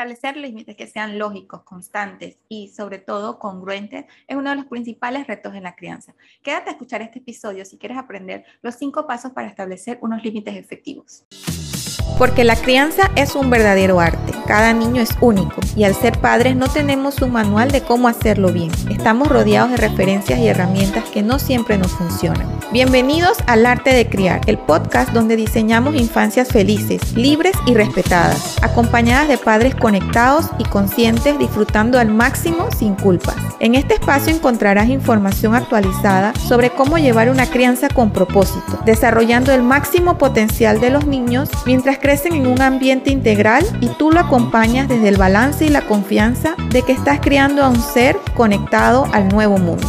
Establecer límites que sean lógicos, constantes y sobre todo congruentes es uno de los principales retos en la crianza. Quédate a escuchar este episodio si quieres aprender los cinco pasos para establecer unos límites efectivos. Porque la crianza es un verdadero arte. Cada niño es único y al ser padres no tenemos un manual de cómo hacerlo bien. Estamos rodeados de referencias y herramientas que no siempre nos funcionan. Bienvenidos al Arte de Criar, el podcast donde diseñamos infancias felices, libres y respetadas, acompañadas de padres conectados y conscientes disfrutando al máximo sin culpas. En este espacio encontrarás información actualizada sobre cómo llevar una crianza con propósito, desarrollando el máximo potencial de los niños mientras crecen en un ambiente integral y tú lo acompañas desde el balance y la confianza de que estás criando a un ser conectado al nuevo mundo.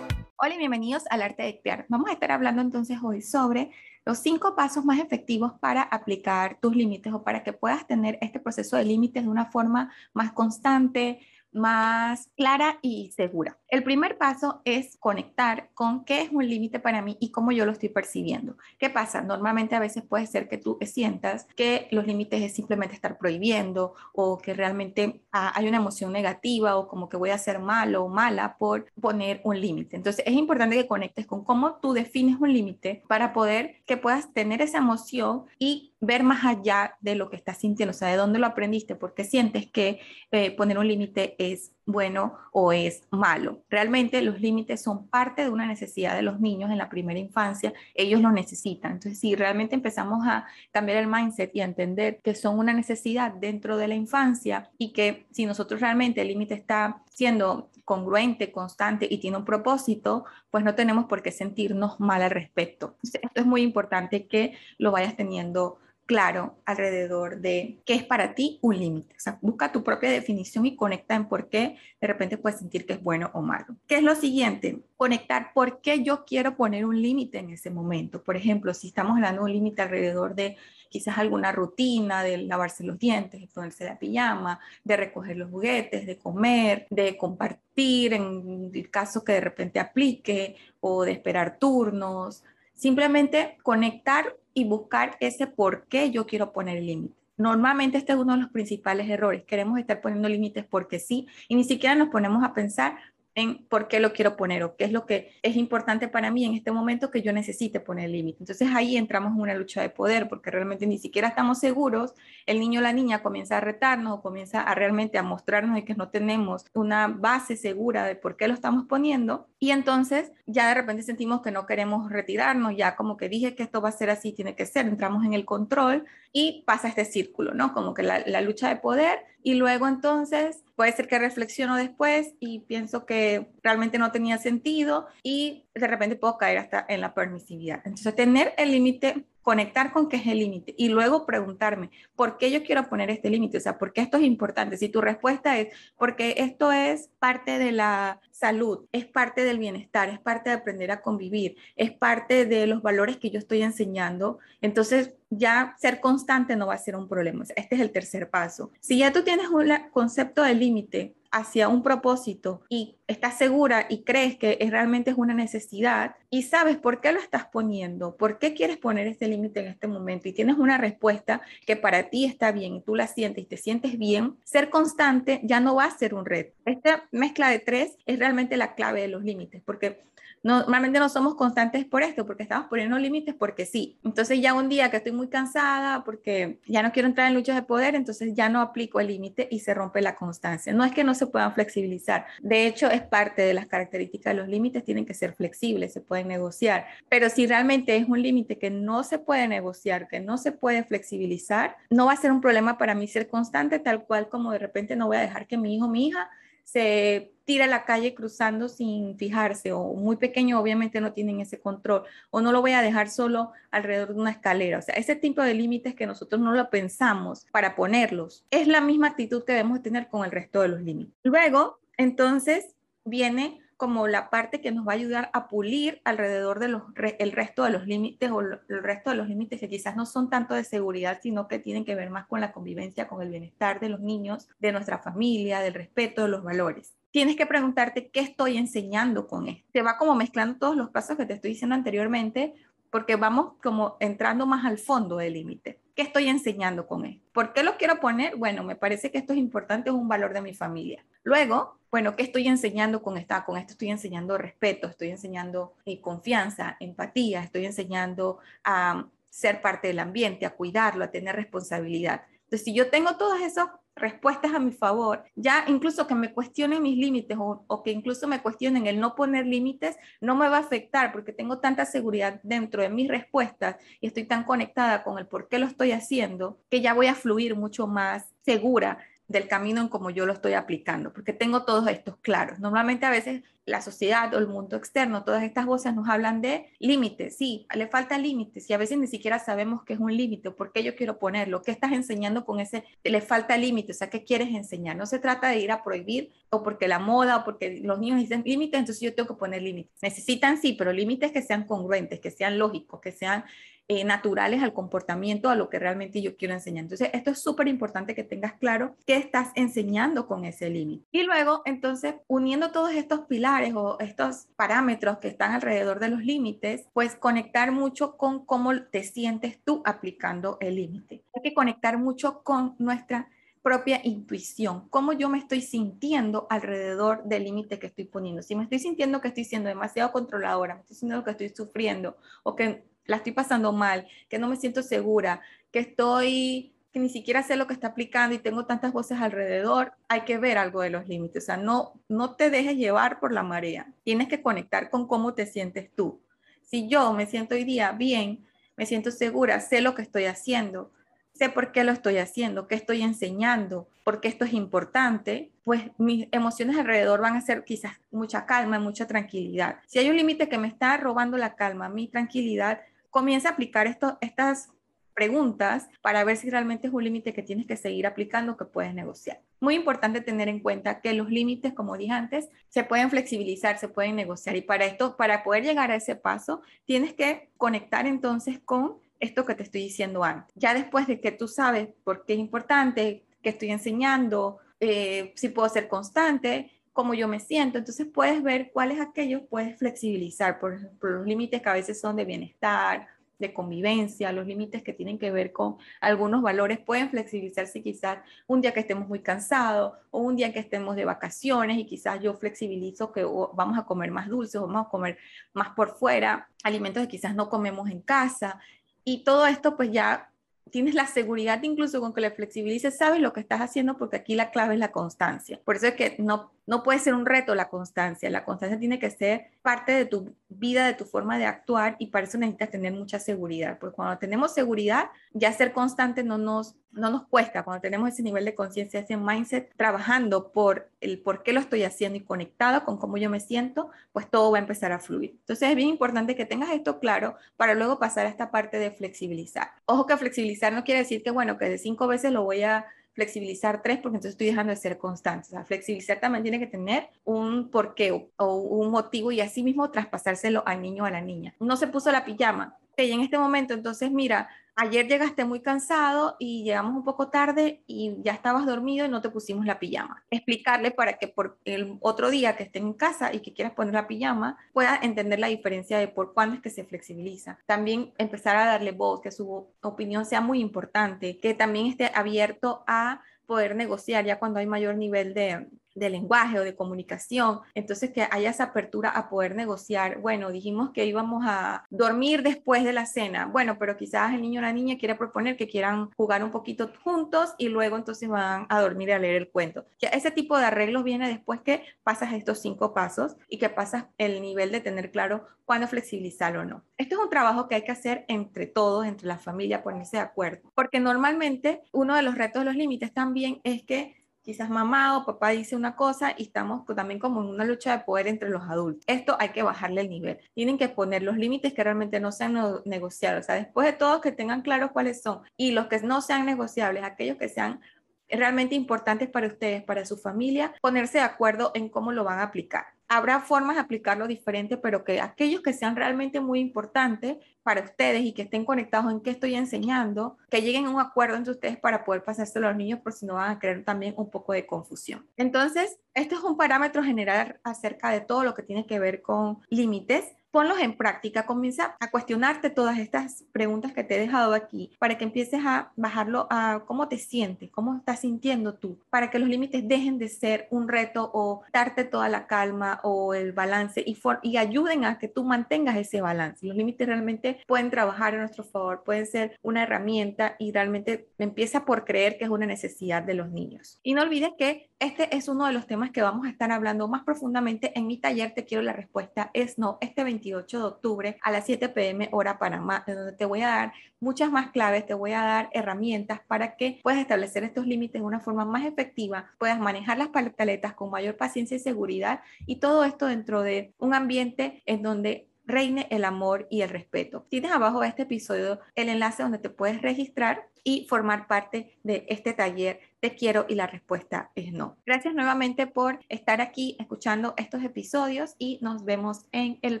Hola y bienvenidos al Arte de Crear. Vamos a estar hablando entonces hoy sobre los cinco pasos más efectivos para aplicar tus límites o para que puedas tener este proceso de límites de una forma más constante, más clara y segura. El primer paso es conectar con qué es un límite para mí y cómo yo lo estoy percibiendo. ¿Qué pasa? Normalmente a veces puede ser que tú sientas que los límites es simplemente estar prohibiendo o que realmente ah, hay una emoción negativa o como que voy a ser malo o mala por poner un límite. Entonces es importante que conectes con cómo tú defines un límite para poder que puedas tener esa emoción y ver más allá de lo que estás sintiendo, o sea, de dónde lo aprendiste, porque sientes que eh, poner un límite es bueno o es malo. Realmente los límites son parte de una necesidad de los niños en la primera infancia, ellos lo necesitan. Entonces, si realmente empezamos a cambiar el mindset y a entender que son una necesidad dentro de la infancia y que si nosotros realmente el límite está siendo congruente, constante y tiene un propósito, pues no tenemos por qué sentirnos mal al respecto. esto es muy importante que lo vayas teniendo claro alrededor de qué es para ti un límite. O sea, busca tu propia definición y conecta en por qué de repente puedes sentir que es bueno o malo. ¿Qué es lo siguiente? Conectar por qué yo quiero poner un límite en ese momento. Por ejemplo, si estamos hablando de un límite alrededor de quizás alguna rutina de lavarse los dientes, de ponerse la pijama, de recoger los juguetes, de comer, de compartir en el caso que de repente aplique o de esperar turnos. Simplemente conectar y buscar ese por qué yo quiero poner el límite. Normalmente este es uno de los principales errores. Queremos estar poniendo límites porque sí y ni siquiera nos ponemos a pensar en por qué lo quiero poner o qué es lo que es importante para mí en este momento que yo necesite poner límite. Entonces ahí entramos en una lucha de poder porque realmente ni siquiera estamos seguros, el niño o la niña comienza a retarnos o comienza a realmente a mostrarnos de que no tenemos una base segura de por qué lo estamos poniendo y entonces ya de repente sentimos que no queremos retirarnos, ya como que dije que esto va a ser así, tiene que ser, entramos en el control y pasa este círculo, ¿no? Como que la, la lucha de poder y luego entonces puede ser que reflexiono después y pienso que realmente no tenía sentido y de repente puedo caer hasta en la permisividad. Entonces, tener el límite conectar con qué es el límite y luego preguntarme, ¿por qué yo quiero poner este límite? O sea, ¿por qué esto es importante? Si tu respuesta es, porque esto es parte de la salud, es parte del bienestar, es parte de aprender a convivir, es parte de los valores que yo estoy enseñando, entonces ya ser constante no va a ser un problema. Este es el tercer paso. Si ya tú tienes un concepto de límite, hacia un propósito y estás segura y crees que realmente es una necesidad y sabes por qué lo estás poniendo, por qué quieres poner este límite en este momento y tienes una respuesta que para ti está bien y tú la sientes y te sientes bien, ser constante ya no va a ser un reto. Esta mezcla de tres es realmente la clave de los límites porque Normalmente no somos constantes por esto, porque estamos poniendo límites porque sí. Entonces ya un día que estoy muy cansada, porque ya no quiero entrar en luchas de poder, entonces ya no aplico el límite y se rompe la constancia. No es que no se puedan flexibilizar. De hecho, es parte de las características de los límites, tienen que ser flexibles, se pueden negociar. Pero si realmente es un límite que no se puede negociar, que no se puede flexibilizar, no va a ser un problema para mí ser constante, tal cual como de repente no voy a dejar que mi hijo mi hija se tira a la calle cruzando sin fijarse o muy pequeño obviamente no tienen ese control o no lo voy a dejar solo alrededor de una escalera. O sea, ese tipo de límites que nosotros no lo pensamos para ponerlos es la misma actitud que debemos tener con el resto de los límites. Luego, entonces, viene como la parte que nos va a ayudar a pulir alrededor del el resto de los límites o el resto de los límites que quizás no son tanto de seguridad, sino que tienen que ver más con la convivencia, con el bienestar de los niños, de nuestra familia, del respeto, de los valores. Tienes que preguntarte qué estoy enseñando con esto. Te va como mezclando todos los pasos que te estoy diciendo anteriormente, porque vamos como entrando más al fondo del límite. ¿Qué estoy enseñando con esto? ¿Por qué lo quiero poner? Bueno, me parece que esto es importante, es un valor de mi familia. Luego, bueno, ¿qué estoy enseñando con esta? Con esto estoy enseñando respeto, estoy enseñando eh, confianza, empatía, estoy enseñando a ser parte del ambiente, a cuidarlo, a tener responsabilidad. Entonces, si yo tengo todas esas respuestas a mi favor, ya incluso que me cuestionen mis límites o, que incluso me cuestionen el no poner límites, no me va a afectar porque tengo tanta seguridad dentro de mis respuestas y estoy tan conectada con el por qué lo estoy haciendo que ya voy a fluir mucho más segura del camino en cómo yo lo estoy aplicando, porque tengo todos estos claros. Normalmente a veces la sociedad o el mundo externo, todas estas voces nos hablan de límites, sí, le falta límites y a veces ni siquiera sabemos qué es un límite por qué yo quiero ponerlo, qué estás enseñando con ese, le falta límite, o sea, qué quieres enseñar. No se trata de ir a prohibir o porque la moda o porque los niños dicen límites, entonces yo tengo que poner límites. Necesitan sí, pero límites que sean congruentes, que sean lógicos, que sean eh, naturales al comportamiento, a lo que realmente yo quiero enseñar. Entonces, esto es súper importante que tengas claro qué estás enseñando con ese límite. Y luego, entonces, uniendo todos estos pilares o estos parámetros que están alrededor de los límites, pues conectar mucho con cómo te sientes tú aplicando el límite. Hay que conectar mucho con nuestra propia intuición, cómo yo me estoy sintiendo alrededor del límite que estoy poniendo. Si me estoy sintiendo que estoy siendo demasiado controladora, me estoy sintiendo que estoy sufriendo o que la estoy pasando mal, que no me siento segura, que estoy, que ni siquiera sé lo que está aplicando y tengo tantas voces alrededor, hay que ver algo de los límites. O sea, no, no te dejes llevar por la marea. Tienes que conectar con cómo te sientes tú. Si yo me siento hoy día bien, me siento segura, sé lo que estoy haciendo, sé por qué lo estoy haciendo, qué estoy enseñando, por qué esto es importante, pues mis emociones alrededor van a ser quizás mucha calma, mucha tranquilidad. Si hay un límite que me está robando la calma, mi tranquilidad, comienza a aplicar esto, estas preguntas para ver si realmente es un límite que tienes que seguir aplicando que puedes negociar. Muy importante tener en cuenta que los límites, como dije antes, se pueden flexibilizar, se pueden negociar y para esto, para poder llegar a ese paso, tienes que conectar entonces con esto que te estoy diciendo antes. Ya después de que tú sabes por qué es importante, qué estoy enseñando, eh, si puedo ser constante, cómo yo me siento. Entonces puedes ver cuáles aquellos puedes flexibilizar, por ejemplo, los límites que a veces son de bienestar, de convivencia, los límites que tienen que ver con algunos valores pueden flexibilizarse quizás un día que estemos muy cansados o un día que estemos de vacaciones y quizás yo flexibilizo que vamos a comer más dulces vamos a comer más por fuera, alimentos que quizás no comemos en casa y todo esto pues ya tienes la seguridad incluso con que le flexibilices, sabes lo que estás haciendo porque aquí la clave es la constancia. Por eso es que no no puede ser un reto la constancia, la constancia tiene que ser parte de tu vida, de tu forma de actuar y para eso necesitas tener mucha seguridad, porque cuando tenemos seguridad, ya ser constante no nos, no nos cuesta, cuando tenemos ese nivel de conciencia, ese mindset, trabajando por el por qué lo estoy haciendo y conectado con cómo yo me siento, pues todo va a empezar a fluir. Entonces es bien importante que tengas esto claro para luego pasar a esta parte de flexibilizar. Ojo que flexibilizar no quiere decir que, bueno, que de cinco veces lo voy a flexibilizar tres porque entonces estoy dejando de ser constante. O sea, flexibilizar también tiene que tener un porqué o un motivo y así mismo traspasárselo al niño o a la niña. No se puso la pijama. Y en este momento, entonces, mira, ayer llegaste muy cansado y llegamos un poco tarde y ya estabas dormido y no te pusimos la pijama. Explicarle para que por el otro día que esté en casa y que quieras poner la pijama, pueda entender la diferencia de por cuándo es que se flexibiliza. También empezar a darle voz, que su opinión sea muy importante, que también esté abierto a poder negociar ya cuando hay mayor nivel de, de lenguaje o de comunicación. Entonces, que haya esa apertura a poder negociar. Bueno, dijimos que íbamos a dormir después de la cena. Bueno, pero quizás el niño o la niña quiere proponer que quieran jugar un poquito juntos y luego entonces van a dormir a leer el cuento. Ya ese tipo de arreglos viene después que pasas estos cinco pasos y que pasas el nivel de tener claro cuándo flexibilizar o no. Esto es un trabajo que hay que hacer entre todos, entre la familia, ponerse de acuerdo. Porque normalmente uno de los retos de los límites también es que quizás mamá o papá dice una cosa y estamos también como en una lucha de poder entre los adultos. Esto hay que bajarle el nivel. Tienen que poner los límites que realmente no sean negociables. O sea, después de todo, que tengan claros cuáles son. Y los que no sean negociables, aquellos que sean realmente importantes para ustedes, para su familia, ponerse de acuerdo en cómo lo van a aplicar habrá formas de aplicarlo diferente, pero que aquellos que sean realmente muy importantes para ustedes y que estén conectados en qué estoy enseñando, que lleguen a un acuerdo entre ustedes para poder pasárselo a los niños, por si no van a crear también un poco de confusión. Entonces, este es un parámetro general acerca de todo lo que tiene que ver con límites ponlos en práctica, comienza a cuestionarte todas estas preguntas que te he dejado aquí para que empieces a bajarlo a cómo te sientes, cómo estás sintiendo tú, para que los límites dejen de ser un reto o darte toda la calma o el balance y, y ayuden a que tú mantengas ese balance. Los límites realmente pueden trabajar a nuestro favor, pueden ser una herramienta y realmente empieza por creer que es una necesidad de los niños. Y no olvides que este es uno de los temas que vamos a estar hablando más profundamente en mi taller Te quiero la respuesta es no, este 28 de octubre a las 7 pm hora Panamá, donde te voy a dar muchas más claves, te voy a dar herramientas para que puedas establecer estos límites de una forma más efectiva, puedas manejar las pataletas con mayor paciencia y seguridad y todo esto dentro de un ambiente en donde reine el amor y el respeto. Tienes abajo de este episodio el enlace donde te puedes registrar y formar parte de este taller Quiero y la respuesta es no. Gracias nuevamente por estar aquí escuchando estos episodios y nos vemos en el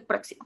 próximo.